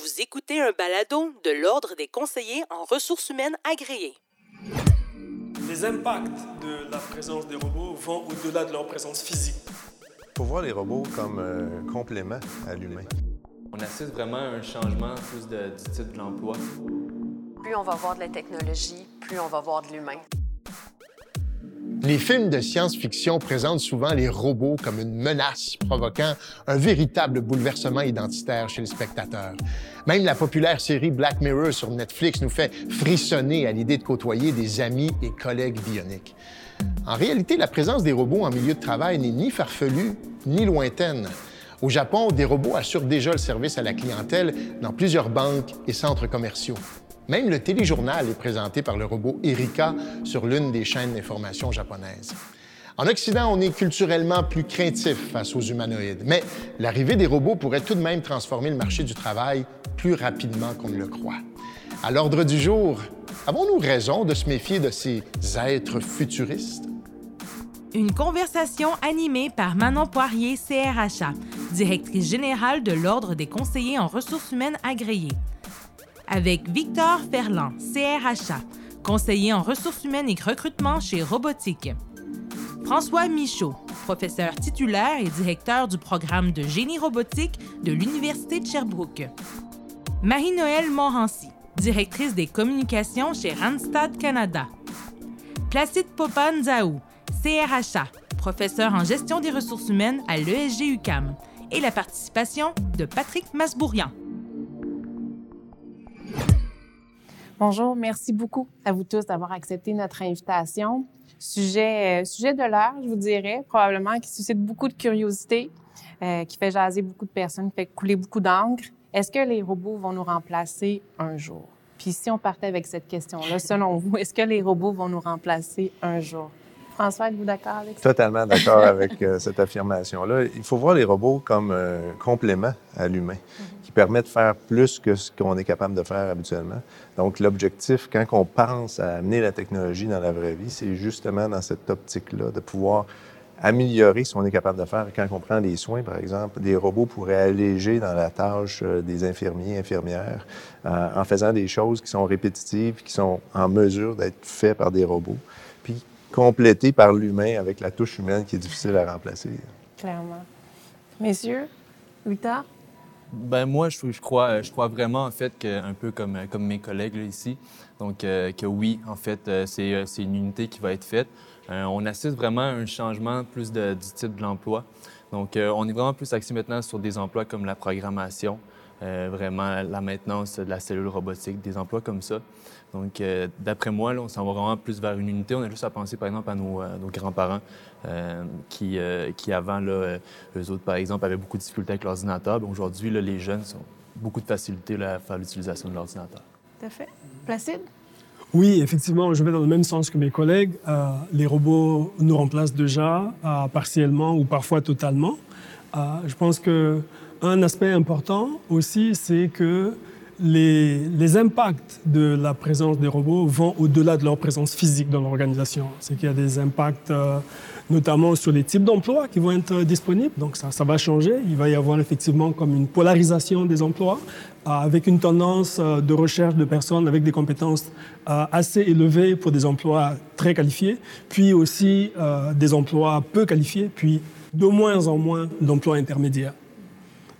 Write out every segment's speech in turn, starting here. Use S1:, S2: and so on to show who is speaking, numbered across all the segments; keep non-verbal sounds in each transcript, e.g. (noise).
S1: Vous écoutez un balado de l'Ordre des conseillers en ressources humaines agréés.
S2: Les impacts de la présence des robots vont au-delà de leur présence physique.
S3: Il faut voir les robots comme un complément à l'humain.
S4: On assiste vraiment à un changement plus de, du type de l'emploi.
S5: Plus on va voir de la technologie, plus on va voir de l'humain.
S6: Les films de science-fiction présentent souvent les robots comme une menace, provoquant un véritable bouleversement identitaire chez le spectateur. Même la populaire série Black Mirror sur Netflix nous fait frissonner à l'idée de côtoyer des amis et collègues bioniques. En réalité, la présence des robots en milieu de travail n'est ni farfelue ni lointaine. Au Japon, des robots assurent déjà le service à la clientèle dans plusieurs banques et centres commerciaux. Même le téléjournal est présenté par le robot Erika sur l'une des chaînes d'information japonaises. En Occident, on est culturellement plus craintif face aux humanoïdes, mais l'arrivée des robots pourrait tout de même transformer le marché du travail plus rapidement qu'on ne le croit. À l'ordre du jour, avons-nous raison de se méfier de ces êtres futuristes?
S1: Une conversation animée par Manon Poirier, CRHA, directrice générale de l'Ordre des conseillers en ressources humaines agréées avec Victor Ferland, CRHA, conseiller en ressources humaines et recrutement chez Robotique. François Michaud, professeur titulaire et directeur du programme de génie robotique de l'Université de Sherbrooke. Marie-Noëlle Morancy, directrice des communications chez Randstad Canada. Placide Popan-Zaou, CRHA, professeur en gestion des ressources humaines à l'ESG UCAM. Et la participation de Patrick Masbourian.
S7: Bonjour, merci beaucoup à vous tous d'avoir accepté notre invitation. Sujet, euh, sujet de l'heure, je vous dirais, probablement qui suscite beaucoup de curiosité, euh, qui fait jaser beaucoup de personnes, qui fait couler beaucoup d'encre. Est-ce que les robots vont nous remplacer un jour? Puis si on partait avec cette question-là, selon vous, est-ce que les robots vont nous remplacer un jour? François, êtes-vous d'accord avec ça?
S3: Totalement d'accord (laughs) avec euh, cette affirmation-là. Il faut voir les robots comme un complément à l'humain, mm-hmm. qui permet de faire plus que ce qu'on est capable de faire habituellement. Donc, l'objectif, quand on pense à amener la technologie dans la vraie vie, c'est justement dans cette optique-là, de pouvoir améliorer ce qu'on est capable de faire. Quand on prend des soins, par exemple, des robots pourraient alléger dans la tâche euh, des infirmiers, infirmières, euh, en faisant des choses qui sont répétitives, qui sont en mesure d'être faites par des robots complété par l'humain avec la touche humaine qui est difficile à remplacer.
S7: Clairement. Messieurs, Victor?
S4: Ben moi, je, je, crois, je crois vraiment, en fait, que, un peu comme, comme mes collègues ici, donc euh, que oui, en fait, euh, euh, c'est une unité qui va être faite. on assiste vraiment à un changement plus de, du type de l'emploi. Donc, on est vraiment plus axé maintenant sur des emplois comme la programmation, vraiment la maintenance de la cellule robotique, des emplois comme ça. Donc, euh, d'après moi, là, on s'en va vraiment plus vers une unité. On a juste à penser, par exemple, à nos, euh, grands-parents euh, qui, qui, avant, là, eux autres, par exemple, avaient beaucoup de difficultés avec l'ordinateur. Aujourd'hui, les jeunes ont beaucoup de facilité à faire l'utilisation de l'ordinateur.
S7: Tout à fait. Placide?
S2: Oui, effectivement, je vais dans le même sens que mes collègues. les robots nous remplacent déjà partiellement ou parfois totalement. je pense que un aspect important aussi, c'est que les, impacts de la présence des robots vont au-delà de leur présence physique dans l'organisation. C'est qu'il y a des impacts euh, notamment sur les types d'emplois qui vont être disponibles. Donc ça, ça, va changer. Il va y avoir effectivement comme une polarisation des emplois euh, avec une tendance euh, de recherche de personnes avec des compétences assez élevées pour des emplois très qualifiés, puis aussi des emplois peu qualifiés, puis de moins en moins d'emplois intermédiaires.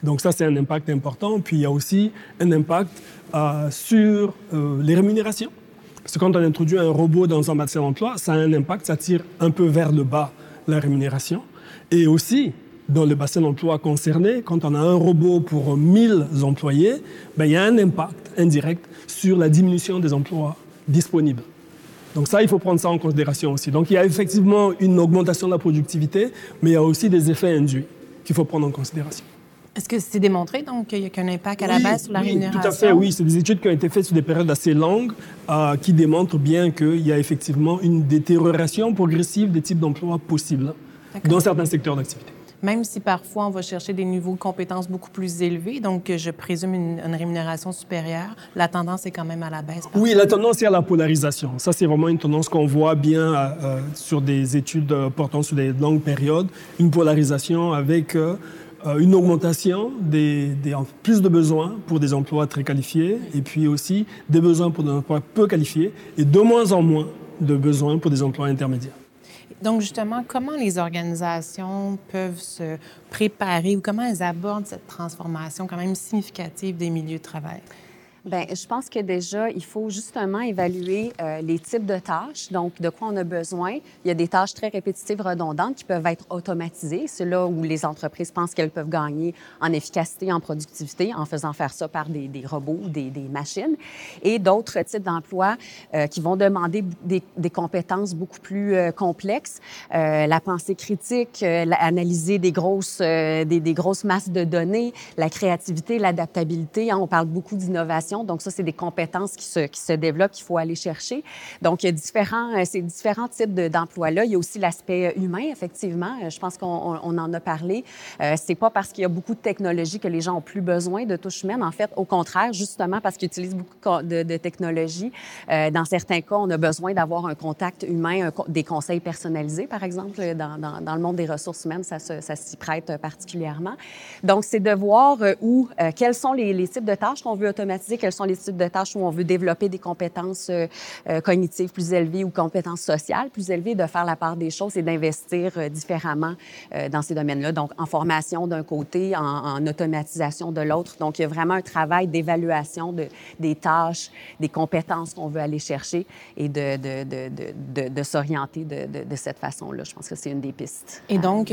S2: Donc ça, c'est un impact important. Puis il y a aussi un impact euh, sur euh, les rémunérations. Parce que quand on introduit un robot dans un bassin d'emploi, ça a un impact, ça tire un peu vers le bas la rémunération. Et aussi, dans le bassin d'emploi concerné, quand on a un robot pour 1000 employés, ben, il y a un impact indirect sur la diminution des emplois disponibles. Donc ça, il faut prendre ça en considération aussi. Donc il y a effectivement une augmentation de la productivité, mais il y a aussi des effets induits qu'il faut prendre en considération.
S7: Est-ce que c'est démontré, donc, qu'il y a qu'un impact à la base sur la
S2: oui,
S7: rémunération?
S2: Tout à fait, oui. C'est des études qui ont été faites sur des périodes assez longues euh, qui démontrent bien qu'il y a effectivement une détérioration progressive des types d'emplois possibles dans certains secteurs d'activité.
S7: Même si parfois on va chercher des niveaux de compétences beaucoup plus élevés, donc je présume une, rémunération supérieure, la tendance est quand même à la baisse.
S2: Oui, la tendance est à la polarisation. Ça, c'est vraiment une tendance qu'on voit bien euh, euh, sur des études portant sur des longues périodes, une polarisation avec euh, une augmentation des, des, plus de besoins pour des emplois très qualifiés et puis aussi des besoins pour des emplois peu qualifiés et de moins en moins de besoins pour des emplois intermédiaires.
S7: Donc, justement, comment les organisations peuvent se préparer ou comment elles abordent cette transformation quand même significative des milieux de travail?
S5: Bien, je pense que déjà, il faut justement évaluer euh, les types de tâches, donc de quoi on a besoin. Il y a des tâches très répétitives, redondantes, qui peuvent être automatisées. C'est là où les entreprises pensent qu'elles peuvent gagner en efficacité, en productivité, en faisant faire ça par des, robots ou des, machines. Et d'autres types d'emplois euh, qui vont demander des, compétences beaucoup plus euh, complexes. La pensée critique, analyser des grosses, des grosses masses de données, la créativité, l'adaptabilité. Hein, on parle beaucoup d'innovation donc, ça, c'est des compétences qui se, qui se développent, qu'il faut aller chercher. Donc, il y a différents, euh, différents types d'emplois-là. il y a aussi l'aspect humain, effectivement. Euh, je pense qu'on on en a parlé. Euh, c'est pas parce qu'il y a beaucoup de technologies que les gens ont plus besoin de touche humaine. En fait, au contraire, justement parce qu'ils utilisent beaucoup de, de technologies, euh, dans certains cas, on a besoin d'avoir un contact humain, des conseils personnalisés, par exemple. Dans, dans, le monde des ressources humaines, ça, s'y prête particulièrement. Donc, c'est de voir où, euh, quels sont les types de tâches qu'on veut automatiser, quels sont les types de tâches où on veut développer des compétences euh, euh, cognitives plus élevées ou compétences sociales plus élevées, de faire la part des choses et d'investir euh, différemment euh, dans ces domaines-là. Donc, en formation d'un côté, en, en, automatisation de l'autre. Donc, il y a vraiment un travail d'évaluation de, des tâches, des compétences qu'on veut aller chercher et de, s'orienter de, cette façon-là. Je pense que c'est une des pistes.
S7: Et donc,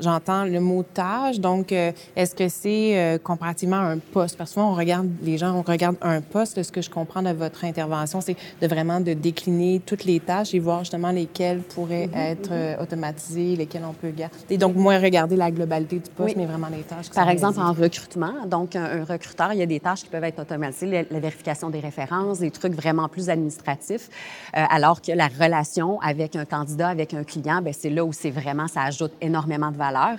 S7: j'entends le mot tâche. Donc, est-ce que c'est comparativement à un poste? Parce que souvent, on regarde les les gens, on regarde un poste. Ce que je comprends de votre intervention, c'est de vraiment de décliner toutes les tâches et voir justement lesquelles pourraient mm -hmm, être mm -hmm. automatisées, lesquelles on peut garder. Et donc, moins regarder la globalité du poste, oui. mais vraiment les tâches.
S5: Par exemple, en recrutement, donc un, un, recruteur, il y a des tâches qui peuvent être automatisées, la, la vérification des références, des trucs vraiment plus administratifs, euh, alors que la relation avec un candidat, avec un client, c'est là où c'est vraiment, ça ajoute énormément de valeur,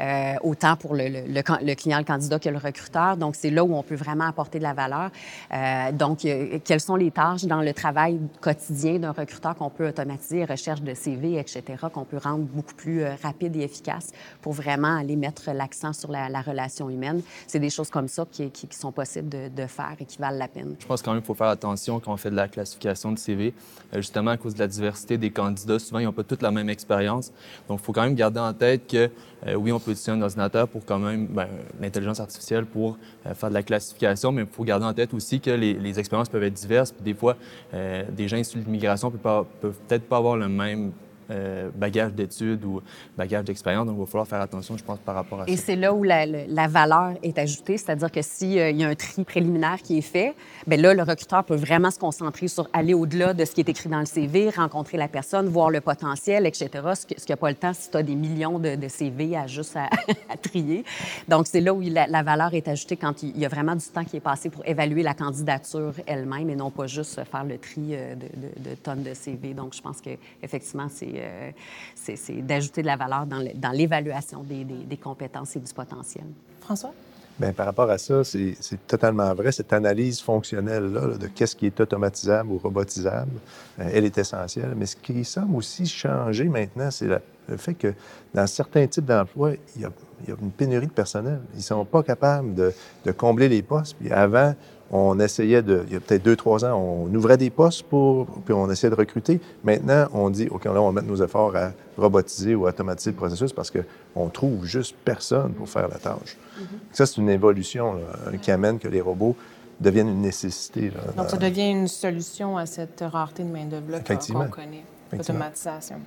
S5: euh, autant pour le, le, le, le client, le candidat que le recruteur. Donc, c'est là où on peut vraiment apporter de la valeur. Euh, donc, euh, quelles sont les tâches dans le travail quotidien d'un recruteur qu'on peut automatiser, recherche de CV, etc., qu'on peut rendre beaucoup plus euh, rapide et efficace pour vraiment aller mettre l'accent sur la, la, relation humaine? C'est des choses comme ça qui, sont possibles de, faire et qui valent la peine.
S4: Je pense quand même qu'il faut faire attention quand on fait de la classification de CV, justement à cause de la diversité des candidats. Souvent, ils n'ont pas toute la même expérience. Donc, il faut quand même garder en tête que oui, on peut utiliser un ordinateur pour quand même ben, l'intelligence artificielle pour faire de la classification, mais faut garder en tête aussi que les, expériences peuvent être diverses. Des fois, euh, des gens issus de l'immigration peuvent peut-être pas avoir le même euh, bagage d'études ou bagage d'expérience. Donc, il va falloir faire attention, je pense, par rapport à
S5: Et
S4: ça.
S5: Et c'est là où la, la, valeur est ajoutée, c'est-à-dire que s'il euh, y a un tri préliminaire qui est fait, bien là, le recruteur peut vraiment se concentrer sur aller au-delà de ce qui est écrit dans le CV, rencontrer la personne, voir le potentiel, etc., ce qu'il n'y a pas le temps si tu as des millions de, de, CV à juste à, (laughs) à trier. Donc, c'est là où la, la, valeur est ajoutée quand il y a vraiment du temps qui est passé pour évaluer la candidature elle-même et non pas juste faire le tri euh, de, de, de tonnes de CV. Donc, je pense qu'effectivement, c'est euh, c'est d'ajouter de la valeur dans l'évaluation des, des, des, compétences et du potentiel.
S7: François?
S3: Bien, par rapport à ça, c'est totalement vrai. Cette analyse fonctionnelle-là là, de qu'est-ce qui est automatisable ou robotisable, euh, elle est essentielle. Mais ce qui semble aussi changer maintenant, c'est le fait que dans certains types d'emplois, il, il, y a une pénurie de personnel. Ils ne sont pas capables de, de combler les postes. Puis avant, on essayait de, il y a peut-être deux, trois ans, on ouvrait des postes pour, puis on essayait de recruter. Maintenant, on dit, OK, là, on va mettre nos efforts à robotiser ou automatiser le processus parce qu'on trouve juste personne pour faire la tâche. Mm -hmm. Ça, c'est une évolution là, qui amène que les robots deviennent une nécessité. Là,
S7: Donc, ça devient une solution à cette rareté de main-d'œuvre qu'on qu connaît, l'automatisation.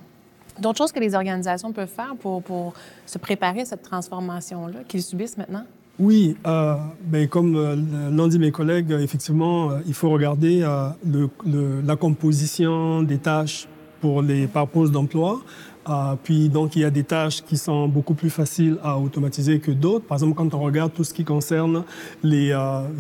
S7: D'autres choses que les organisations peuvent faire pour, pour se préparer à cette transformation-là qu'ils subissent maintenant?
S2: Oui, euh, ben comme euh, l'ont dit mes collègues, effectivement, euh, il faut regarder la composition des tâches pour les par poste d'emploi. Puis donc il y a des tâches qui sont beaucoup plus faciles à automatiser que d'autres. Par exemple, quand on regarde tout ce qui concerne les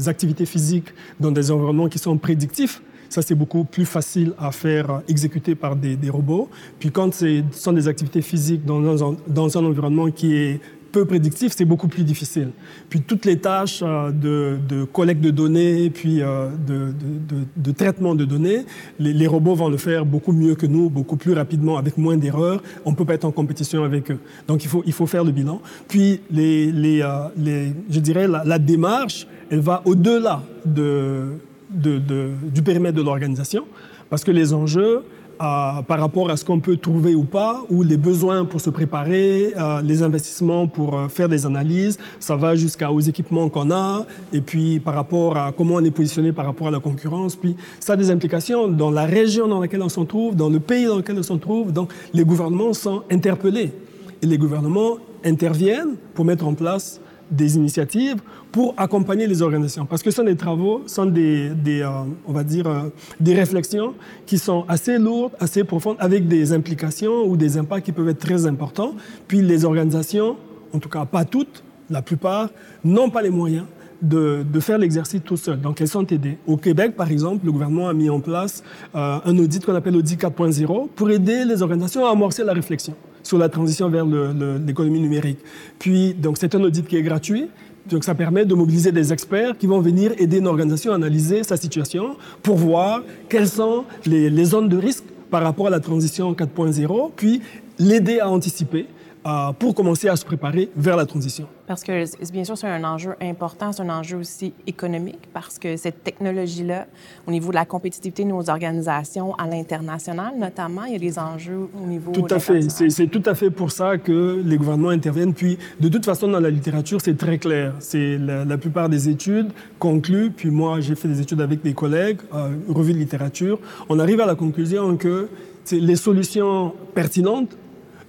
S2: activités physiques dans des environnements qui sont prédictifs, ça, c'est beaucoup plus facile à faire exécuter par des, robots. Puis quand ce sont des activités physiques dans un environnement qui est peu prédictif, c'est beaucoup plus difficile. Puis toutes les tâches euh, de, collecte de données, puis euh, de, traitement de données, les, robots vont le faire beaucoup mieux que nous, beaucoup plus rapidement, avec moins d'erreurs. On ne peut pas être en compétition avec eux. Donc il faut, il faut faire le bilan. Puis les, les, euh, je dirais la, la, démarche, elle va au-delà de, du périmètre de l'organisation, parce que les enjeux, par rapport à ce qu'on peut trouver ou pas, ou les besoins pour se préparer, euh, les investissements pour euh, faire des analyses, ça va jusqu'aux équipements qu'on a, et puis par rapport à comment on est positionné par rapport à la concurrence, puis ça a des implications dans la région dans laquelle on se trouve, dans le pays dans lequel on se trouve, donc les gouvernements sont interpellés, et les gouvernements interviennent pour mettre en place des initiatives pour accompagner les organisations. Parce que ce sont des travaux, ce sont des, euh, on va dire, euh, des réflexions qui sont assez lourdes, assez profondes, avec des implications ou des impacts qui peuvent être très importants. Puis les organisations, en tout cas pas toutes, la plupart, n'ont pas les moyens de, faire l'exercice tout seul. Donc, elles sont aidées. Au Québec, par exemple, le gouvernement a mis en place euh, un audit qu'on appelle audit 4.0 pour aider les organisations à amorcer la réflexion sur la transition vers l'économie numérique. Puis, donc, c'est un audit qui est gratuit. Donc, ça permet de mobiliser des experts qui vont venir aider une organisation à analyser sa situation pour voir quelles sont les, les zones de risque par rapport à la transition 4.0, puis l'aider à anticiper euh, pour commencer à se préparer vers la transition.
S7: Parce que, bien sûr, c'est un enjeu important, c'est un enjeu aussi économique, parce que cette technologie-là, au niveau de la compétitivité de nos organisations à l'international, notamment, il y a des enjeux au niveau...
S2: Tout à fait. C'est tout à fait pour ça que les gouvernements interviennent. Puis, de toute façon, dans la littérature, c'est très clair. C'est la, plupart des études concluent, puis moi, j'ai fait des études avec des collègues, euh, revue de littérature, on arrive à la conclusion que les solutions pertinentes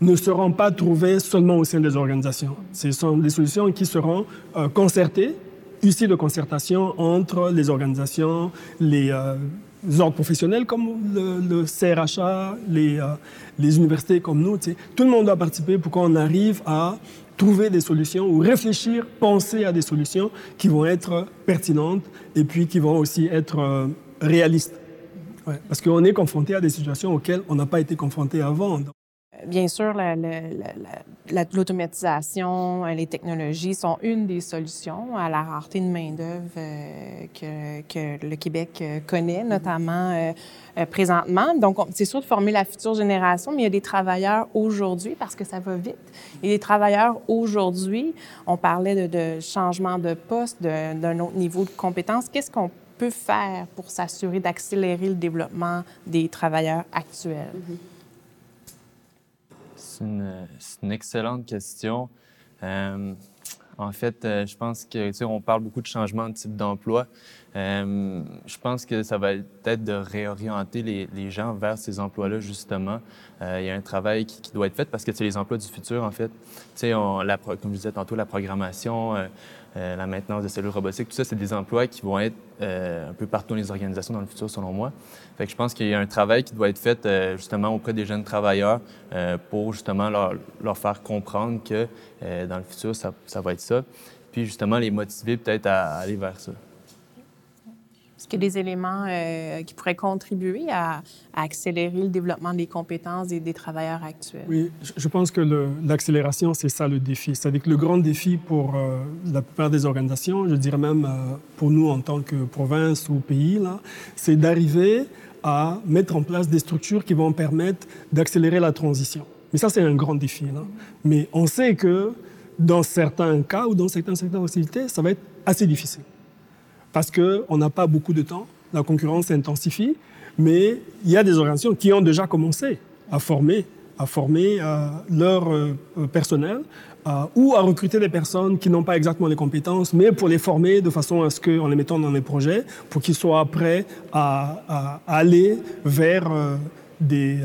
S2: ne seront pas trouvées seulement au sein des organisations. Ce sont des solutions qui seront euh, concertées, issues de concertation entre les organisations, les, euh, ordres professionnels comme le, CRHA, les, euh, les, universités comme nous. Tout le monde doit participer pour qu'on arrive à trouver des solutions ou réfléchir, penser à des solutions qui vont être pertinentes et puis qui vont aussi être réalistes. parce qu'on est confronté à des situations auxquelles on n'a pas été confronté avant
S7: bien sûr, l'automatisation, euh, les technologies sont une des solutions à la rareté de main-d'œuvre euh, que, le Québec euh, connaît, notamment présentement. Donc, c'est sûr de former la future génération, mais il y a des travailleurs aujourd'hui, parce que ça va vite. A des travailleurs aujourd'hui, on parlait de, changement de poste, d'un autre niveau de compétence. Qu'est-ce qu'on peut faire pour s'assurer d'accélérer le développement des travailleurs actuels? Mm-hmm.
S4: Une, excellente question. Euh, en fait, euh, je pense que, on parle beaucoup de changement de type d'emploi. Euh, je pense que ça va être de réorienter les, gens vers ces emplois-là, justement. il y a un travail qui, doit être fait parce que c'est les emplois du futur, en fait. Tu sais, la, comme je disais tantôt, la programmation, euh, la maintenance de cellules robotiques, tout ça, c'est des emplois qui vont être euh, un peu partout dans les organisations dans le futur, selon moi. Fait que je pense qu'il y a un travail qui doit être fait euh, justement auprès des jeunes travailleurs pour justement leur, faire comprendre que dans le futur, ça, va être ça. Puis justement les motiver peut-être à aller vers ça.
S7: Est-ce qu'il y a des éléments euh, qui pourraient contribuer à, accélérer le développement des compétences des, travailleurs actuels?
S2: Oui, je pense que l'accélération, c'est ça le défi. C'est-à-dire que le grand défi pour euh, la plupart des organisations, je dirais même euh, pour nous en tant que province ou pays, c'est d'arriver à mettre en place des structures qui vont permettre d'accélérer la transition. Mais ça, c'est un grand défi. Mais on sait que dans certains cas ou dans certaines secteurs d'activité, ça va être assez difficile parce qu'on n'a pas beaucoup de temps, la concurrence s'intensifie, mais il y a des organisations qui ont déjà commencé à former, à former euh, leur euh, personnel euh, ou à recruter des personnes qui n'ont pas exactement les compétences, mais pour les former de façon à ce qu'en les mettant dans les projets, pour qu'ils soient prêts à aller vers des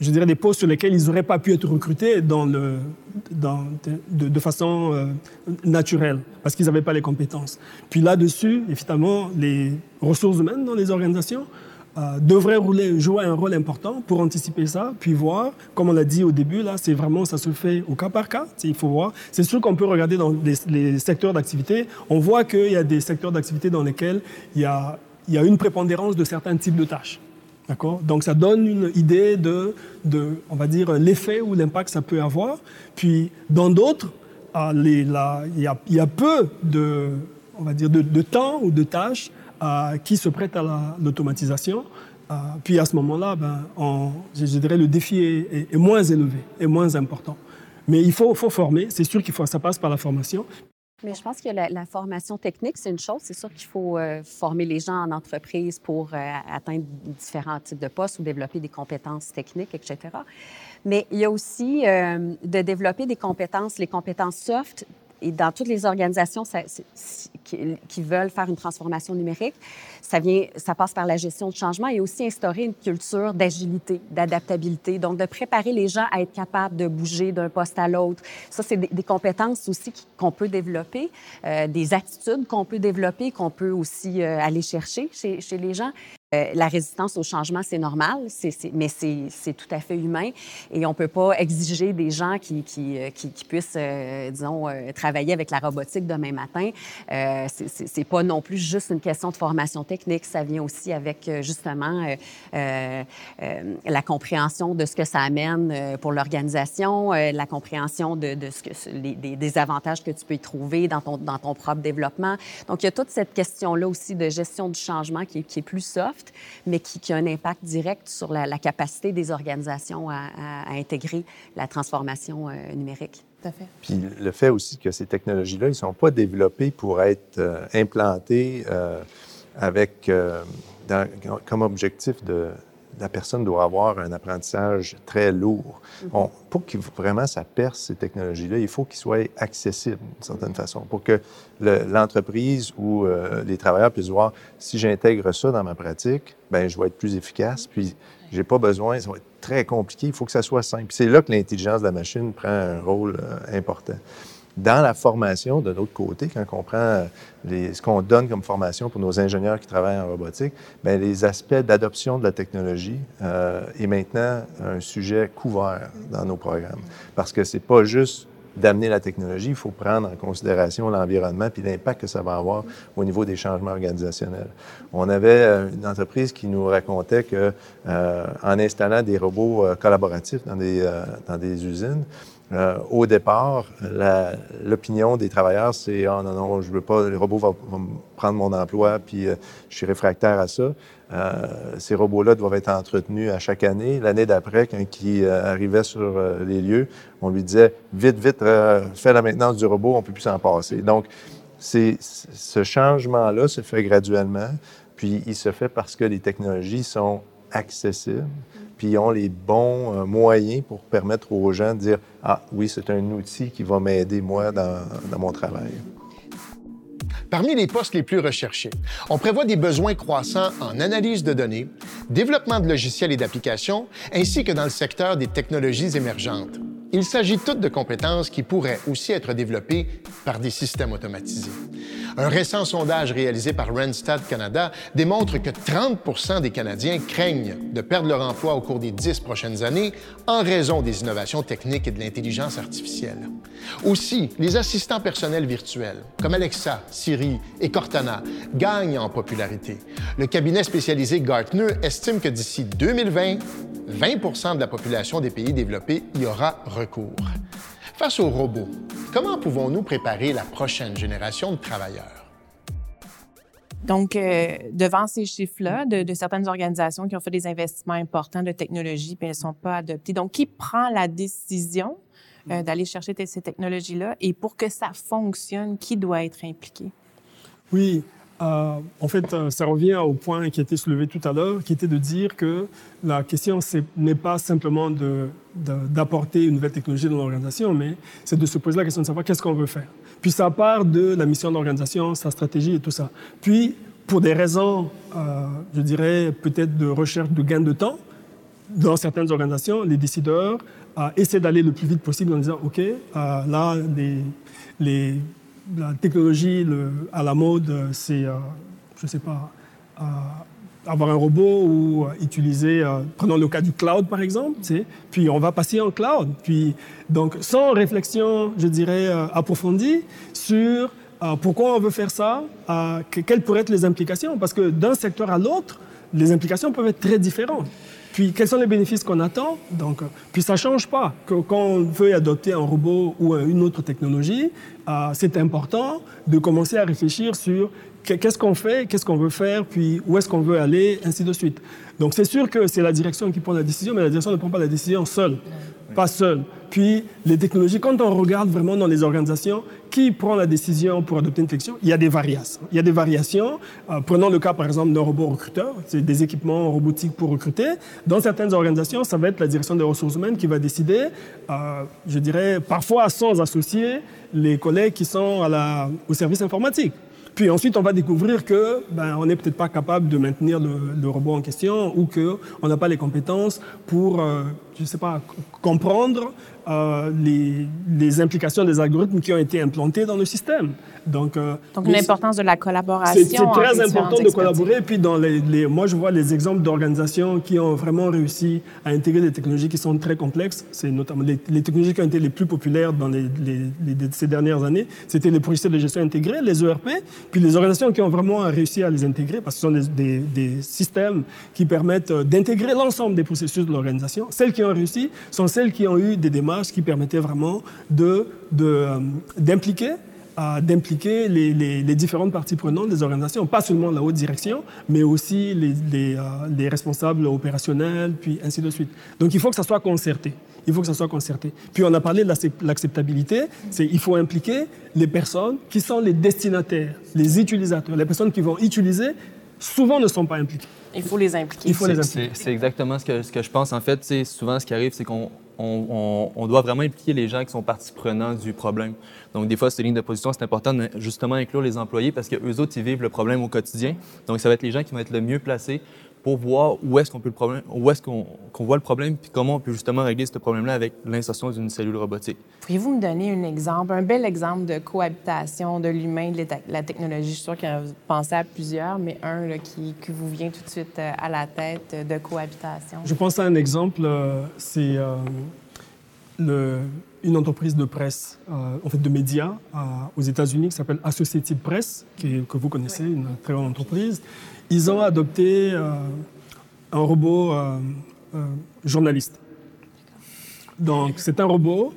S2: je dirais, des postes sur lesquels ils n'auraient pas pu être recrutés dans le, dans, de, façon euh, naturelle, parce qu'ils n'avaient pas les compétences. Puis là-dessus, évidemment, les ressources humaines dans les organisations euh, devraient jouer un rôle important pour anticiper ça, puis voir, comme on l'a dit au début, là, c'est vraiment, ça se fait au cas par cas, il faut voir. C'est sûr qu'on peut regarder dans les, les secteurs d'activité, on voit qu'il y a des secteurs d'activité dans lesquels il y a, il y a une prépondérance de certains types de tâches. D'accord Donc ça donne une idée de, on va dire, l'effet ou l'impact que ça peut avoir. Puis dans d'autres, il y, a peu de, on va dire, de, temps ou de tâches qui se prêtent à l'automatisation. puis à ce moment-là, ben, je, dirais le défi est, moins élevé, est moins important. Mais il faut, faut former, c'est sûr qu'il faut, ça passe par la formation.
S5: Mais je pense que la, formation technique, c'est une chose. C'est sûr qu'il faut euh, former les gens en entreprise pour euh, atteindre différents types de postes ou développer des compétences techniques, etc. Mais il y a aussi euh, de développer des compétences, les compétences soft, et dans toutes les organisations qui, veulent faire une transformation numérique, ça, vient, ça passe par la gestion de changement et aussi instaurer une culture d'agilité, d'adaptabilité. Donc, de préparer les gens à être capables de bouger d'un poste à l'autre. Ça, c'est des, compétences aussi qu'on peut développer, euh, des attitudes qu'on peut développer, qu'on peut aussi euh, aller chercher chez, chez les gens. Euh, la résistance au changement, c'est normal, mais c'est tout à fait humain. Et on ne peut pas exiger des gens qui, qui, euh, qui, puissent, euh, disons, travailler avec la robotique demain matin. Euh, c'est pas non plus juste une question de formation technique. Ça vient aussi avec, justement, la compréhension de ce que ça amène pour l'organisation, la compréhension de, de ce que, les, des, avantages que tu peux y trouver dans ton, dans ton propre développement. Donc, il y a toute cette question-là aussi de gestion du changement qui, qui est plus soft mais qui, a un impact direct sur la, capacité des organisations à, intégrer la transformation euh, numérique.
S3: Tout à fait. Puis le fait aussi que ces technologies-là, ils ne sont pas développés pour être euh, implantés euh, avec, comme objectif de, la personne doit avoir un apprentissage très lourd. Mm-hmm. pour que vraiment ça perce ces technologies-là, il faut qu'ils soient accessibles d'une certaine façon, pour que l'entreprise ou euh, les travailleurs puissent voir si j'intègre ça dans ma pratique, ben je vais être plus efficace. Puis j'ai pas besoin, ça va être très compliqué. Il faut que ça soit simple. C'est là que l'intelligence de la machine prend un rôle euh, important. Dans la formation, de l'autre côté, quand on prend les, ce qu'on donne comme formation pour nos ingénieurs qui travaillent en robotique, bien, les aspects d'adoption de la technologie euh, est maintenant un sujet couvert dans nos programmes. Parce que c'est pas juste d'amener la technologie, il faut prendre en considération l'environnement puis l'impact que ça va avoir au niveau des changements organisationnels. On avait euh, une entreprise qui nous racontait que euh, en installant des robots euh, collaboratifs dans des, euh, dans des usines, euh, au départ, l'opinion des travailleurs, c'est Ah non, non, je veux pas, les robots vont, prendre mon emploi, puis euh, je suis réfractaire à ça. Euh, ces robots-là doivent être entretenus à chaque année. L'année d'après, quand il arrivait sur les lieux, on lui disait Vite, vite, fais la maintenance du robot, on ne peut plus s'en passer. Donc, ce changement-là se fait graduellement, puis il se fait parce que les technologies sont accessibles puis ont les bons euh, moyens pour permettre aux gens de dire Ah oui, c'est un outil qui va m'aider, moi, dans, dans mon travail.
S6: Parmi les postes les plus recherchés, on prévoit des besoins croissants en analyse de données, développement de logiciels et d'applications, ainsi que dans le secteur des technologies émergentes. Il s'agit toutes de compétences qui pourraient aussi être développées par des systèmes automatisés. Un récent sondage réalisé par Randstad Canada démontre que 30 des Canadiens craignent de perdre leur emploi au cours des dix prochaines années en raison des innovations techniques et de l'intelligence artificielle. Aussi, les assistants personnels virtuels, comme Alexa, Siri et Cortana, gagnent en popularité. Le cabinet spécialisé Gartner estime que d'ici 2020, 20% de la population des pays développés y aura recours. Face aux robots, comment pouvons-nous préparer la prochaine génération de travailleurs?
S7: Donc, euh, devant ces chiffres-là, de, certaines organisations qui ont fait des investissements importants de technologie, puis elles ne sont pas adoptées. Donc, qui prend la décision euh, d'aller chercher ces technologies-là et pour que ça fonctionne, qui doit être impliqué?
S2: Oui, euh, en fait, euh, ça revient au point qui a été soulevé tout à l'heure, qui était de dire que la question n'est pas simplement d'apporter une nouvelle technologie dans l'organisation, mais c'est de se poser la question de savoir qu'est-ce qu'on veut faire. Puis ça part de la mission de l'organisation, sa stratégie et tout ça. Puis, pour des raisons, euh, je dirais, peut-être de recherche de gain de temps, dans certaines organisations, les décideurs essaient d'aller le plus vite possible en disant, OK, là, les la technologie à la mode, c'est, euh, je ne sais pas, euh, avoir un robot ou utiliser, euh, prenons le cas du cloud par exemple, puis on va passer en cloud. Puis, donc, sans réflexion, je dirais, approfondie sur pourquoi on veut faire ça, quelles pourraient être les implications, parce que d'un secteur à l'autre, les implications peuvent être très différentes. Puis quels sont les bénéfices qu'on attend? Euh, puis ça change pas. Que, quand on veut adopter un robot ou une autre technologie, euh, c'est important de commencer à réfléchir sur qu'est-ce qu'on fait, qu'est-ce qu'on veut faire, puis où est-ce qu'on veut aller, ainsi de suite. Donc c'est sûr que c'est la direction qui prend la décision, mais la direction ne prend pas la décision seule pas seul. Puis les technologies, quand on regarde vraiment dans les organisations, qui prend la décision pour adopter une technologie? Il y a des variations. Il y a des variations. Euh, prenons le cas par exemple d'un robot recruteur, c'est des équipements robotiques pour recruter. Dans certaines organisations, ça va être la direction des ressources humaines qui va décider, euh, je dirais parfois sans associer les collègues qui sont au service informatique. Puis ensuite, on va découvrir que ben, on n'est peut-être pas capable de maintenir le, robot en question ou qu'on n'a pas les compétences pour, euh, comprendre euh, les, implications des algorithmes qui ont été implantés dans le système.
S7: Donc, euh, Donc l'importance de la collaboration.
S2: C'est très important de collaborer. Puis, dans les, les, moi, je vois les exemples d'organisations qui ont vraiment réussi à intégrer des technologies qui sont très complexes. C'est notamment les, technologies qui ont été les plus populaires dans les, ces dernières années. C'était les processus de gestion intégrés, les ERP. Puis les organisations qui ont vraiment réussi à les intégrer, parce que ce sont des, des systèmes qui permettent euh, d'intégrer l'ensemble des processus de l'organisation. Celles qui ont réussi sont celles qui ont eu des démarches qui permettait vraiment de, euh, d'impliquer les, les, différentes parties prenantes des organisations, pas seulement la haute direction, mais aussi les, euh, les, responsables opérationnels, puis ainsi de suite. Donc il faut que ça soit concerté. Il faut que ça soit concerté. Puis on a parlé de l'acceptabilité, c'est il faut impliquer les personnes qui sont les destinataires, les utilisateurs, les personnes qui vont utiliser souvent ne sont pas impliquées.
S7: Il faut les impliquer.
S2: Il faut les impliquer.
S4: C'est exactement ce que, ce que je pense. En fait, souvent ce qui arrive, c'est qu'on on, doit vraiment impliquer les gens qui sont partie prenante du problème. Donc, des fois, ces lignes de position, c'est important de justement inclure les employés parce qu'eux autres, ils vivent le problème au quotidien. Donc, ça va être les gens qui vont être le mieux placés pour voir où est-ce qu'on peut le problème, où est-ce qu'on voit le problème, puis comment on peut justement régler ce problème-là avec l'insertion d'une cellule robotique.
S7: Pourriez-vous me donner un exemple, un bel exemple de cohabitation de l'humain et de la technologie? Je suis sûre que vous pensez à plusieurs, mais un qui, vous vient tout de suite euh, à la tête euh, de cohabitation.
S2: Je pense à un exemple, euh, une entreprise de presse, en fait de médias aux États-Unis qui s'appelle Associated Press, que vous connaissez, une très grande entreprise ils ont adopté euh, un robot euh, euh, journaliste. Donc, c'est un robot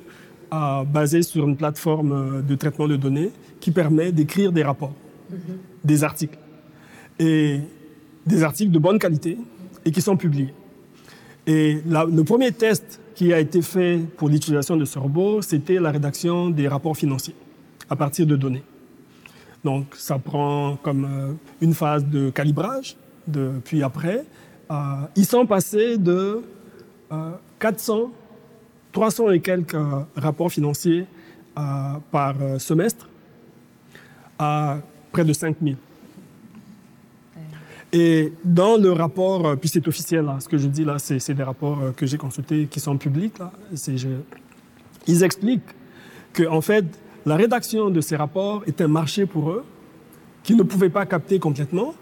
S2: basé sur une plateforme de traitement de données qui permet d'écrire des rapports, des articles. Et des articles de bonne qualité et qui sont publiés. Et le premier test qui a été fait pour l'utilisation de ce robot, c'était la rédaction des rapports financiers à partir de données. Donc, ça prend comme euh, une phase de calibrage. Puis après, euh, ils sont passés de 400, euh, 300 et quelques rapports financiers par semestre à près de 5000. Et dans le rapport, puis c'est officiel, là, ce que je dis là, c'est des rapports que j'ai consultés qui sont publics. Ils expliquent qu'en en fait, la rédaction de ces rapports est un marché pour eux qu'ils ne pouvaient pas capter complètement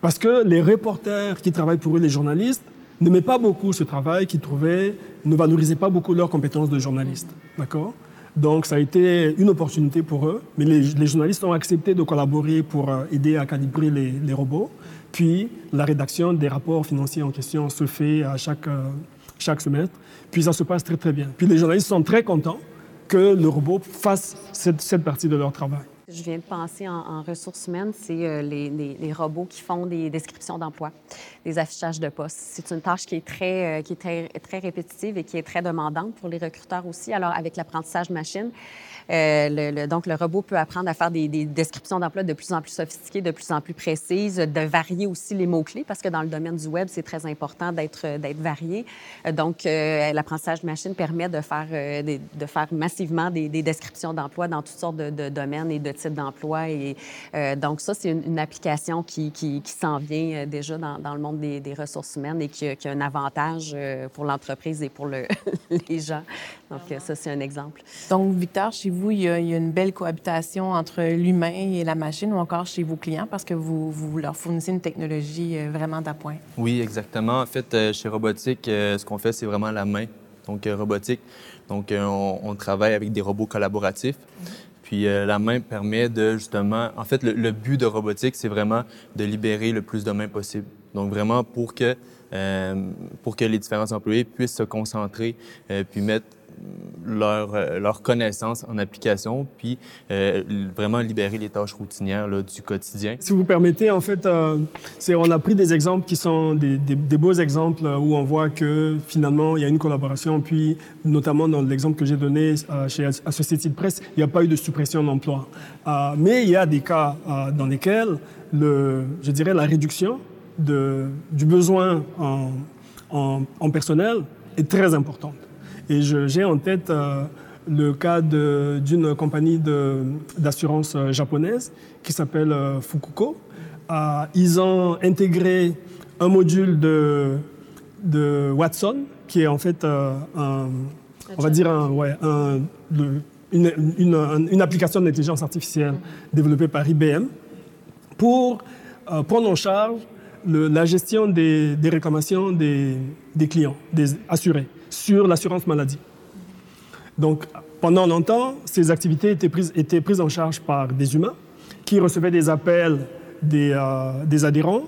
S2: parce que les reporters qui travaillent pour eux, les journalistes, n'aimaient pas beaucoup ce travail, qu'ils trouvaient, ne valorisaient pas beaucoup leurs compétences de journalistes. D'accord? Donc, ça a été une opportunité pour eux, mais les, journalistes ont accepté de collaborer pour euh, aider à calibrer les, robots. Puis, la rédaction des rapports financiers en question se fait à chaque, euh, chaque semestre. Puis, ça se passe très, très bien. Puis, les journalistes sont très contents que le robot fasse cette, partie de leur travail.
S5: Je viens de penser en, ressources humaines, c'est euh, les, robots qui font des descriptions d'emploi, des affichages de postes. C'est une tâche qui est, très, euh, qui est très, très répétitive et qui est très demandante pour les recruteurs aussi. Alors, avec l'apprentissage machine, euh, le, donc, le robot peut apprendre à faire des, des descriptions d'emploi de plus en plus sophistiquées, de plus en plus précises, de varier aussi les mots-clés, parce que dans le domaine du web, c'est très important d'être, d'être varié. Euh, donc, euh, l'apprentissage de machine permet de faire, de faire massivement des, des descriptions d'emploi dans toutes sortes de, de, domaines et de types d'emploi. Et donc, ça, c'est une, application qui, qui, qui, s'en vient déjà dans, dans le monde des, des, ressources humaines et qui, qui a un avantage pour l'entreprise et pour le, (laughs) les gens. Donc, ça, c'est un exemple.
S7: Donc, Victor, chez vous, il y, a, une belle cohabitation entre l'humain et la machine ou encore chez vos clients parce que vous, vous leur fournissez une technologie euh, vraiment d'appoint?
S4: Oui, exactement. En fait, euh, chez Robotique, euh, ce qu'on fait, c'est vraiment la main. Donc, robotique. Donc, on, travaille avec des robots collaboratifs. Puis la main permet de justement, en fait, le, but de robotique, c'est vraiment de libérer le plus de mains possible. Donc vraiment pour que pour que les différents employés puissent se concentrer puis mettre leur, euh, leur connaissance en application, puis euh, vraiment libérer les tâches routinières là, du quotidien.
S2: Si vous permettez, en fait, euh, on a pris des exemples qui sont des, beaux exemples où on voit que finalement, il y a une collaboration, puis notamment dans l'exemple que j'ai donné chez Associated Press, il n'y a pas eu de suppression d'emploi. mais il y a des cas dans lesquels, le, je dirais, la réduction de, du besoin en, en personnel est très importante. Et j'ai en tête euh, le cas d'une compagnie d'assurance euh, japonaise qui s'appelle euh, Fukuko. ils ont intégré un module de, Watson, qui est en fait on va dire une, application d'intelligence artificielle développée par IBM pour prendre en charge la gestion des, réclamations des, clients, des assurés sur l'assurance maladie. Donc, pendant longtemps, ces activités étaient prises, étaient prises en charge par des humains qui recevaient des appels des, euh, adhérents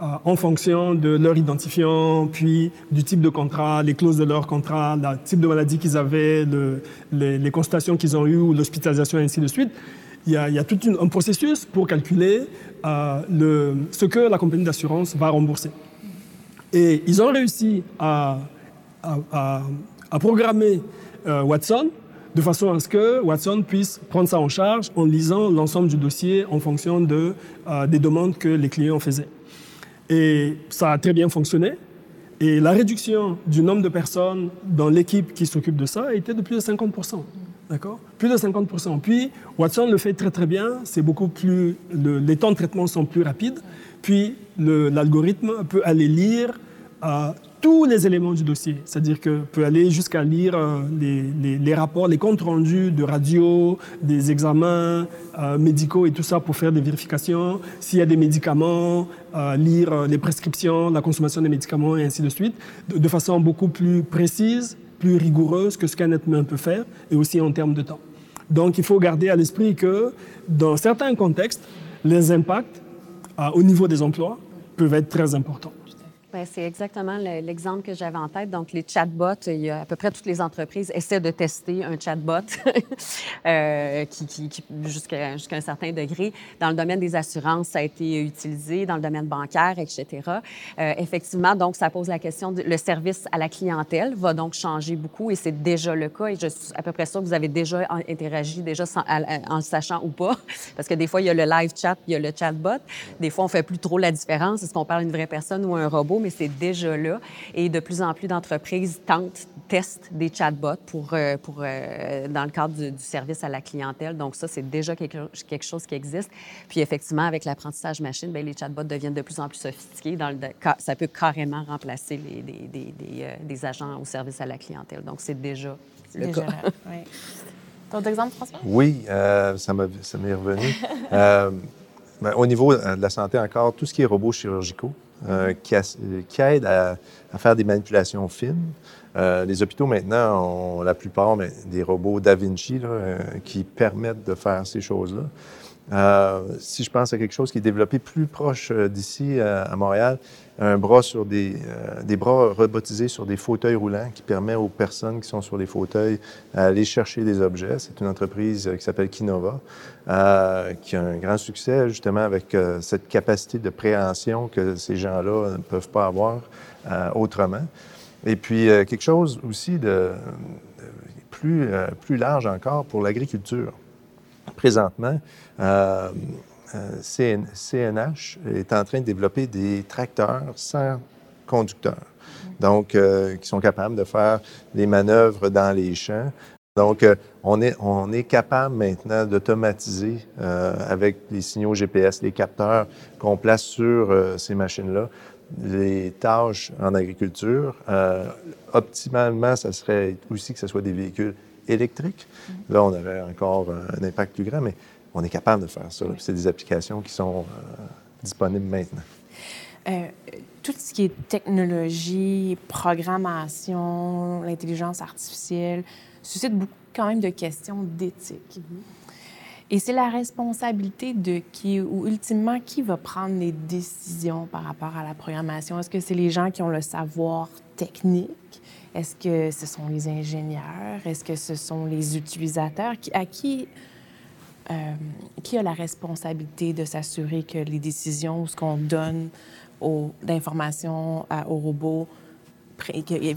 S2: euh, en fonction de leur identifiant, puis du type de contrat, les clauses de leur contrat, le type de maladie qu'ils avaient, le, les, les, consultations qu'ils ont eues, l'hospitalisation, et ainsi de suite. Il y a, a tout un processus pour calculer euh, le, ce que la compagnie d'assurance va rembourser. Et ils ont réussi à à, programmer euh, Watson de façon à ce que Watson puisse prendre ça en charge en lisant l'ensemble du dossier en fonction de, euh, des demandes que les clients faisaient. Et ça a très bien fonctionné. Et la réduction du nombre de personnes dans l'équipe qui s'occupe de ça été de plus de 50%. D'accord? Plus de 50%. Puis, Watson le fait très très bien. C'est beaucoup plus. Le, les temps de traitement sont plus rapides. Puis, l'algorithme peut aller lire euh, tous les éléments du dossier. C'est-à-dire que peut aller jusqu'à lire euh, les, rapports, les comptes rendus de radio, des examens euh, médicaux et tout ça pour faire des vérifications. S'il y a des médicaments, euh, lire les prescriptions, la consommation des médicaments et ainsi de suite, de, de façon beaucoup plus précise, plus rigoureuse que ce qu'un être humain peut faire et aussi en termes de temps. Donc il faut garder à l'esprit que dans certains contextes, les impacts au niveau des emplois peuvent être très importants.
S5: Ben, c'est exactement l'exemple que j'avais en tête. Donc, les chatbots, il y a à peu près toutes les entreprises essaient de tester un chatbot (laughs) euh, jusqu'à jusqu un certain degré. Dans le domaine des assurances, ça a été utilisé, dans le domaine bancaire, etc. Euh, effectivement, donc, ça pose la question, le service à la clientèle va donc changer beaucoup et c'est déjà le cas. Et je suis à peu près sûre que vous avez déjà interagi, déjà en le sachant ou pas. (laughs) Parce que des fois, il y a le live chat, il y a le chatbot. Des fois, on fait plus trop la différence. Est-ce qu'on parle d'une vraie personne ou un robot? Mais c'est déjà là. Et de plus en plus d'entreprises tentent, testent des chatbots pour, euh, pour, euh, dans le cadre du, du, service à la clientèle. Donc ça, c'est déjà quelque, quelque, chose qui existe. Puis effectivement, avec l'apprentissage machine, bien, les chatbots deviennent de plus en plus sophistiqués. Dans le, ça peut carrément remplacer les, des, des, des, euh, des agents au service à la clientèle. Donc c'est déjà le déjà cas. Là, oui.
S7: D'autres exemples, François?
S3: Oui, euh, ça m'est revenu. euh, ben, au niveau de la santé encore, tout ce qui est robots chirurgicaux, euh, qui, a, aident à, faire des manipulations fines. Euh, les hôpitaux maintenant ont la plupart des robots Da Vinci euh, qui permettent de faire ces choses-là. Euh, si je pense à quelque chose qui est développé plus proche euh, d'ici à Montréal, un bras sur des, euh, des bras robotisés sur des fauteuils roulants qui permet aux personnes qui sont sur les fauteuils d'aller chercher des objets. C'est une entreprise qui s'appelle Kinova, euh, qui a un grand succès justement avec euh, cette capacité de préhension que ces gens-là ne peuvent pas avoir autrement. Et puis quelque chose aussi de, de plus, plus large encore pour l'agriculture présentement, euh, CN, CNH est en train de développer des tracteurs sans conducteur, donc euh, qui sont capables de faire des manœuvres dans les champs. Donc, euh, on, est, on est capable maintenant d'automatiser euh, avec les signaux GPS, les capteurs qu'on place sur euh, ces machines-là, les tâches en agriculture. optimalement, ça serait aussi que ce soit des véhicules électriques. Là, on aurait encore un impact plus grand, mais on est capable de faire ça. C'est des applications qui sont euh, disponibles maintenant.
S7: Euh, tout ce qui est technologie, programmation, l'intelligence artificielle suscite beaucoup quand même de questions d'éthique. Et c'est la responsabilité de qui, ou ultimement, qui va prendre les décisions par rapport à la programmation? Est-ce que c'est les gens qui ont le savoir technique? Est-ce que ce sont les ingénieurs? Est-ce que ce sont les utilisateurs? À qui, euh, qui a la responsabilité de s'assurer que les décisions, ce qu'on donne d'informations aux robots,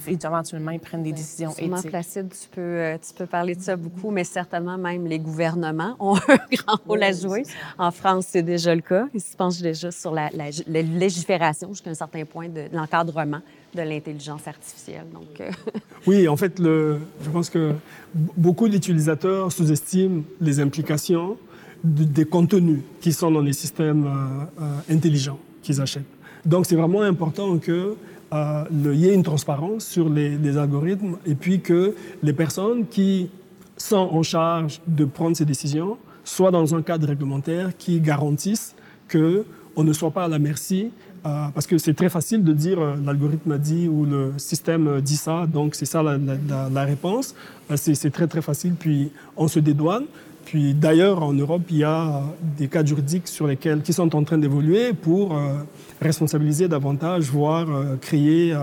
S7: éventuellement, ils prennent des décisions
S5: Sûrement,
S7: éthiques?
S5: Placide, tu peux, euh, tu peux parler de ça beaucoup, mais certainement même les gouvernements ont (laughs) un grand rôle à jouer. En France, c'est déjà le cas. Ils se penchent déjà sur la, la, légifération jusqu'à un certain point de, l'encadrement de l'intelligence artificielle. Euh, (laughs)
S2: Oui, en fait, je pense que beaucoup d'utilisateurs sous-estiment les implications des contenus qui sont dans les systèmes euh, intelligents qu'ils achètent. Donc, c'est vraiment important que euh, y ait une transparence sur les, algorithmes et puis que les personnes qui sont en charge de prendre ces décisions soient dans un cadre réglementaire qui garantisse qu'on ne soit pas à la merci euh, parce que c'est très facile de dire euh, l'algorithme a dit ou le système dit ça, donc c'est ça la, réponse. c'est très très facile, puis on se dédouane. Puis d'ailleurs, en Europe, il y a des cas juridiques sur lesquels, qui sont en train d'évoluer pour euh, responsabiliser davantage, voire euh, créer euh,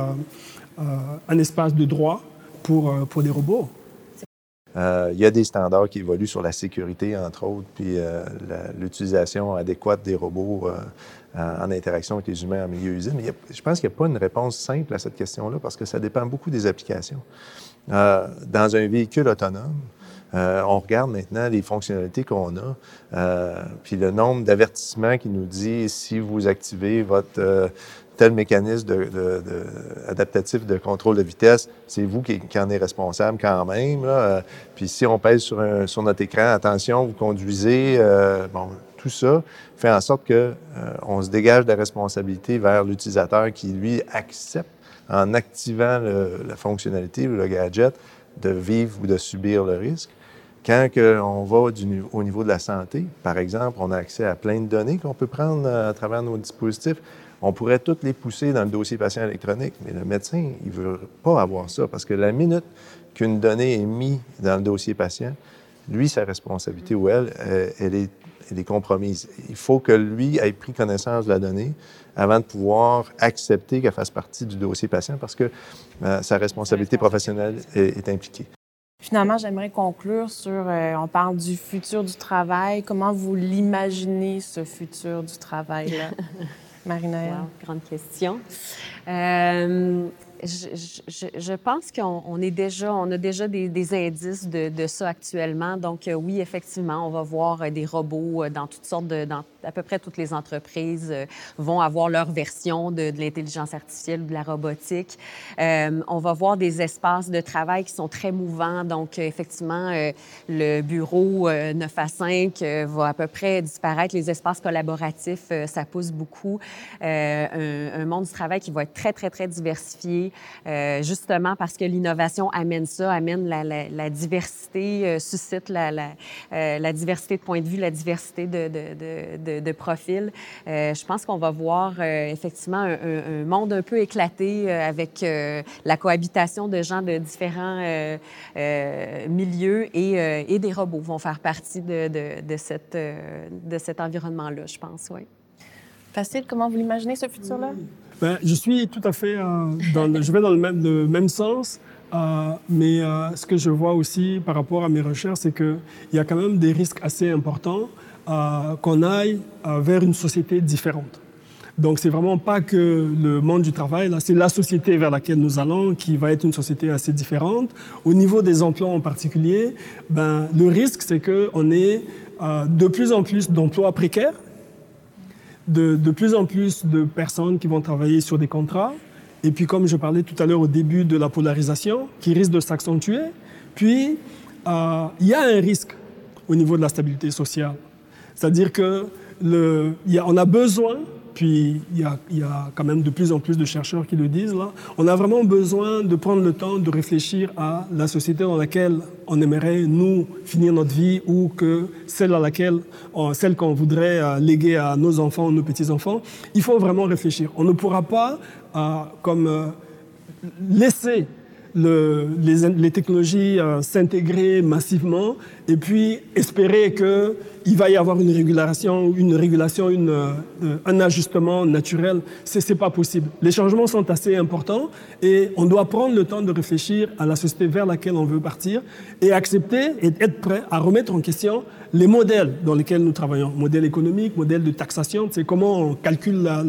S2: un espace de droit pour, pour les robots.
S3: il y a des standards qui évoluent sur la sécurité, entre autres, puis l'utilisation adéquate des robots en interaction avec les humains en milieu usine. Je pense qu'il n'y a pas une réponse simple à cette question-là parce que ça dépend beaucoup des applications. dans un véhicule autonome, euh, on regarde maintenant les fonctionnalités qu'on a, euh, puis le nombre d'avertissements qui nous dit si vous activez votre euh, tel mécanisme adaptatif de contrôle de vitesse, c'est vous qui, en êtes responsable quand même. Puis si on pèse sur notre écran, attention, vous conduisez, bon, tout ça fait en sorte que on se dégage de la responsabilité vers l'utilisateur qui, lui, accepte en activant la fonctionnalité ou le gadget de vivre ou de subir le risque. Quand on va au niveau de la santé, par exemple, on a accès à plein de données qu'on peut prendre euh, à travers nos dispositifs. On pourrait toutes les pousser dans le dossier patient électronique, mais le médecin, il ne veut pas avoir ça parce que la minute qu'une donnée est mise dans le dossier patient, lui, sa responsabilité ou elle, euh, elle est, elle est compromise. Il faut que lui ait pris connaissance de la donnée avant de pouvoir accepter qu'elle fasse partie du dossier patient parce que euh, sa responsabilité professionnelle est impliquée.
S7: Finalement, j'aimerais conclure sur, euh, on parle du futur du travail. Comment vous l'imaginez, ce futur du travail-là? (laughs) Marie-Noël.
S5: grande question. Euh, je, pense qu'on est déjà, on a déjà des, indices de, ça actuellement. Donc, euh, oui, effectivement, on va voir euh, des robots euh, dans toutes sortes de, à peu près toutes les entreprises vont avoir leur version de, l'intelligence artificielle ou de la robotique. on va voir des espaces de travail qui sont très mouvants. Donc, effectivement, le bureau 9 à 5 va à peu près disparaître. Les espaces collaboratifs, ça pousse beaucoup. Un, un monde du travail qui va être très, très, très diversifié euh, justement parce que l'innovation amène ça, amène la, diversité, euh, suscite la, euh, diversité de points de vue, la diversité de, profils. je pense qu'on va voir effectivement un, monde un peu éclaté avec la cohabitation de gens de différents milieux et, et, des robots vont faire partie de, cette, de cet environnement-là, je pense, oui.
S7: Facile, comment vous l'imaginez, ce futur-là?
S2: Ben, je suis tout à fait euh, dans le, je vais dans le même, le même sens, euh, mais euh, ce que je vois aussi par rapport à mes recherches, c'est qu'il y a quand même des risques assez importants qu'on aille vers une société différente. Donc, c'est vraiment pas que le monde du travail, là, c'est la société vers laquelle nous allons qui va être une société assez différente. Au niveau des emplois en particulier, ben, le risque, c'est qu'on ait de plus en plus d'emplois précaires de, plus en plus de personnes qui vont travailler sur des contrats. Et puis, comme je parlais tout à l'heure au début de la polarisation, qui risque de s'accentuer. Puis, euh, il y a un risque au niveau de la stabilité sociale. C'est-à-dire que le, y a, a besoin puis il y, a, quand même de plus en plus de chercheurs qui le disent là. On a vraiment besoin de prendre le temps de réfléchir à la société dans laquelle on aimerait nous finir notre vie ou que celle à laquelle, celle qu'on voudrait euh, léguer à nos enfants ou nos petits enfants. Il faut vraiment réfléchir. On ne pourra pas euh, comme euh, laisser le, les, les, technologies s'intégrer massivement et puis espérer que il va y avoir une régulation, une régulation, euh, un ajustement naturel. C'est n'est pas possible. Les changements sont assez importants et on doit prendre le temps de réfléchir à la société vers laquelle on veut partir et accepter et être prêt à remettre en question les modèles dans lesquels nous travaillons. Modèle économique, modèle de taxation, c'est comment on calcule, la,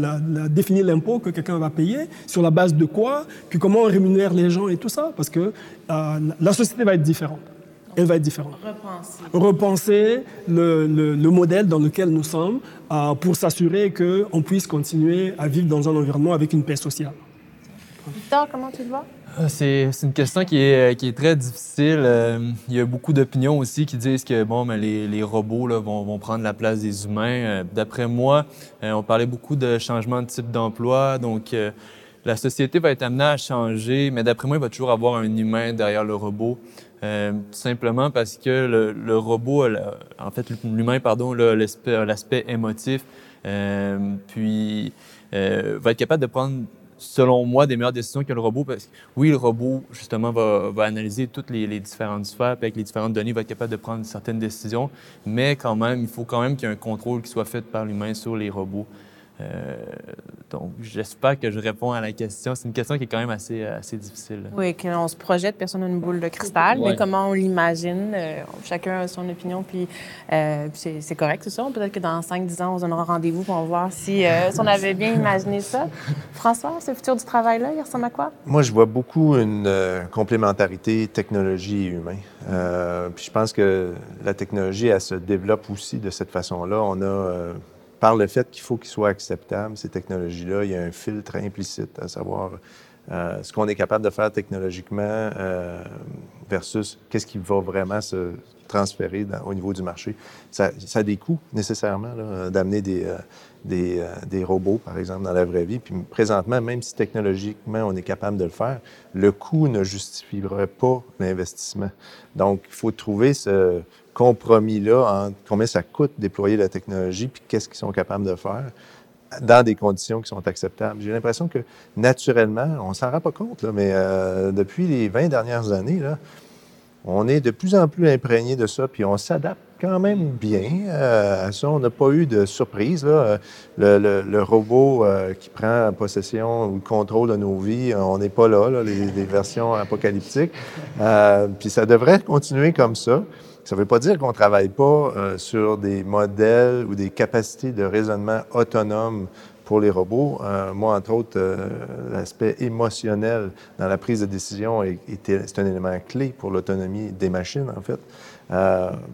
S2: l'impôt que quelqu'un va payer, sur la base de quoi, puis comment on rémunère les gens et tout ça, parce que euh, la société va être différente elle va être différente. Repenser. Repenser le, le, modèle dans lequel nous sommes euh, pour s'assurer qu'on puisse continuer à vivre dans un environnement avec une paix sociale.
S7: Victor, comment tu le vois?
S4: Euh, c'est une question qui est, qui est très difficile. Euh, il y a beaucoup d'opinions aussi qui disent que bon, mais les, les robots là, vont, vont, prendre la place des humains. D'après moi, on parlait beaucoup de changement de type d'emploi. Donc, la société va être amenée à changer, mais d'après moi, il va toujours avoir un humain derrière le robot. Euh, simplement parce que le, le robot, en fait, l'humain, pardon, l'aspect émotif, euh, puis euh, va être capable de prendre, selon moi, des meilleures décisions que le robot. Parce que oui, le robot, justement, va, va analyser toutes les, les, différentes sphères, puis avec les différentes données, va être capable de prendre certaines décisions, mais quand même, il faut quand même qu'il y ait un contrôle qui soit fait par l'humain sur les robots. Euh, donc, j'espère que je réponds à la question. C'est une question qui est quand même assez, assez difficile.
S7: Oui, qu'on se projette, personne n'a une boule de cristal, mais comment on l'imagine, euh, chacun a son opinion, puis euh, c'est correct, c'est ça. Peut-être que dans 5-10 ans, on se donnera rendez-vous pour voir si, si, on avait bien imaginé ça. François, ce futur du travail-là, il ressemble à quoi?
S3: Moi, je vois beaucoup une complémentarité technologie et humain. puis je pense que la technologie, elle se développe aussi de cette façon-là. On a par le fait qu'il faut qu'ils soient acceptables, ces technologies-là, il y a un filtre implicite, à savoir euh, ce qu'on est capable de faire technologiquement euh, versus qu'est-ce qui va vraiment se transférer au niveau du marché. Ça, ça a des coûts nécessairement d'amener des, euh, des, des, robots, par exemple, dans la vraie vie. Puis présentement, même si technologiquement on est capable de le faire, le coût ne justifierait pas l'investissement. Donc, il faut trouver ce, compromis-là entre combien ça coûte déployer la technologie puis qu'est-ce qu'ils sont capables de faire dans des conditions qui sont acceptables. J'ai l'impression que naturellement, on s'en rend pas compte, là, mais euh, depuis les 20 dernières années, là, on est de plus en plus imprégné de ça, puis on s'adapte quand même bien euh, à ça. On n'a pas eu de surprise. Le, robot euh, qui prend possession ou le contrôle de nos vies, on n'est pas là, les, versions apocalyptiques. puis ça devrait continuer comme ça. Ça ne veut pas dire qu'on ne travaille pas euh, sur des modèles ou des capacités de raisonnement autonomes pour les robots. Euh, moi, entre autres, euh, l'aspect émotionnel dans la prise de décision est, est un élément clé pour l'autonomie des machines, en fait,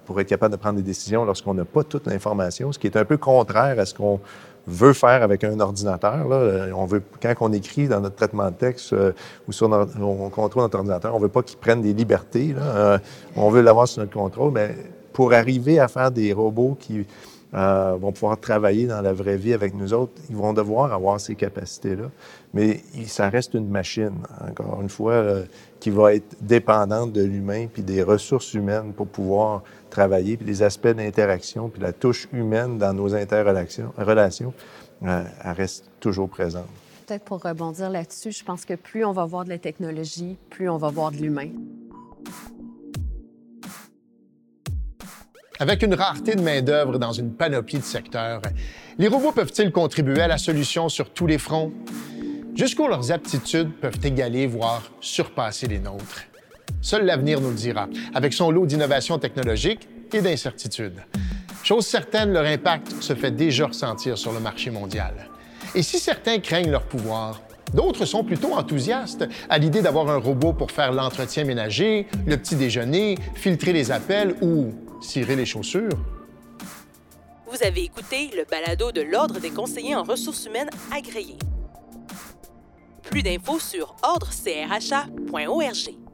S3: pour être capable de prendre des décisions lorsqu'on n'a pas toute l'information, ce qui est un peu contraire à ce qu'on veut faire avec un ordinateur. Là. Euh, on veut, quand on écrit dans notre traitement de texte euh, ou sur notre, on contrôle notre ordinateur, on veut pas qu'il prenne des libertés. Euh, on veut l'avoir sous notre contrôle, mais pour arriver à faire des robots qui vont pouvoir travailler dans la vraie vie avec nous autres, ils vont devoir avoir ces capacités-là. Mais ça reste une machine, encore une fois, qui va être dépendante de l'humain puis des ressources humaines pour pouvoir travailler, puis les aspects d'interaction, puis la touche humaine dans nos interrelations, relations, euh, elle reste toujours présente.
S5: Peut-être pour rebondir là-dessus, je pense que plus on va voir de la technologie, plus on va voir de l'humain.
S6: Avec une rareté de main-d'œuvre dans une panoplie de secteurs, les robots peuvent-ils contribuer à la solution sur tous les fronts? Jusqu'où leurs aptitudes peuvent égaler, voire surpasser les nôtres? Seul l'avenir nous le dira, avec son lot d'innovations technologiques et d'incertitudes. Chose certaine, leur impact se fait déjà ressentir sur le marché mondial. Et si certains craignent leur pouvoir, d'autres sont plutôt enthousiastes à l'idée d'avoir un robot pour faire l'entretien ménager, le petit déjeuner, filtrer les appels ou cirer les chaussures.
S1: Vous avez écouté le balado de l'Ordre des conseillers en ressources humaines agréés. Plus d'infos sur ordrecrha.org.